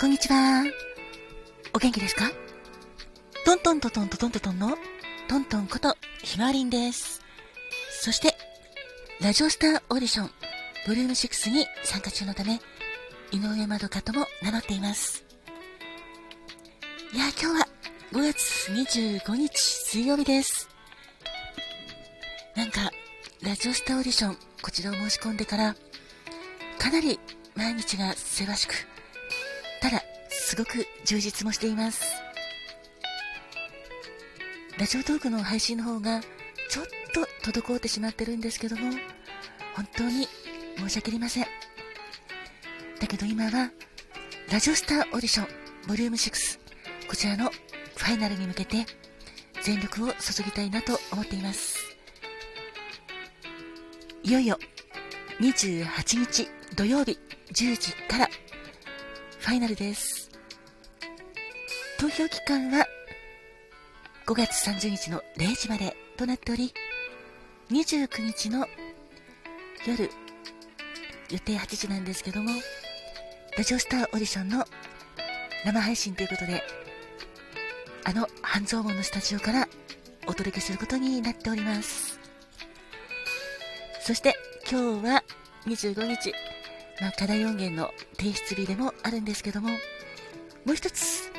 こんにちは。お元気ですか？トントントントントントントンのトントンことひまわりんです。そして、ラジオスターオーディション、ボリューム6に参加中のため、井上まどかとも名乗っています。いや、今日は5月25日水曜日です。なんか、ラジオスターオーディション、こちらを申し込んでから、かなり毎日がせわしく、ただ、すごく充実もしています。ラジオトークの配信の方が、ちょっと滞ってしまってるんですけども、本当に申し訳ありません。だけど今は、ラジオスターオーディション、ボリューム6、こちらのファイナルに向けて、全力を注ぎたいなと思っています。いよいよ、28日土曜日10時からファイナルです。投票期間は5月30日の0時までとなっており、29日の夜、予定8時なんですけども、ラジオスターオーディションの生配信ということで、あの半蔵門のスタジオからお届けすることになっております。そして今日は25日、まあ、課題音源の提出日でもあるんですけども、もう一つ、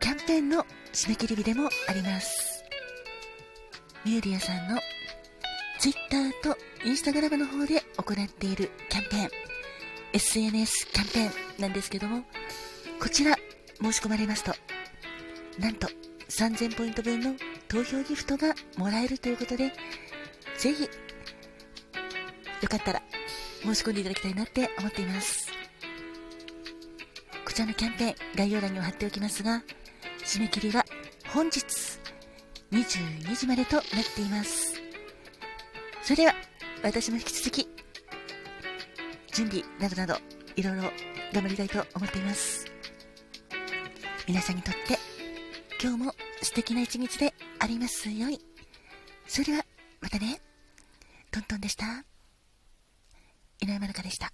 キャンペーンの締め切り日でもあります。ミューリアさんの Twitter と Instagram の方で行っているキャンペーン、SNS キャンペーンなんですけども、こちら申し込まれますと、なんと3000ポイント分の投票ギフトがもらえるということで、ぜひ、よかったら申し込んでいただきたいなって思っています。こちらのキャンペーン、概要欄には貼っておきますが、締め切りは本日22時までとなっています。それでは、私も引き続き、準備などなど、いろいろ頑張りたいと思っています。皆さんにとって、今日も素敵な一日でありますように。それでは、またね。トントンでした。井上まるかでした。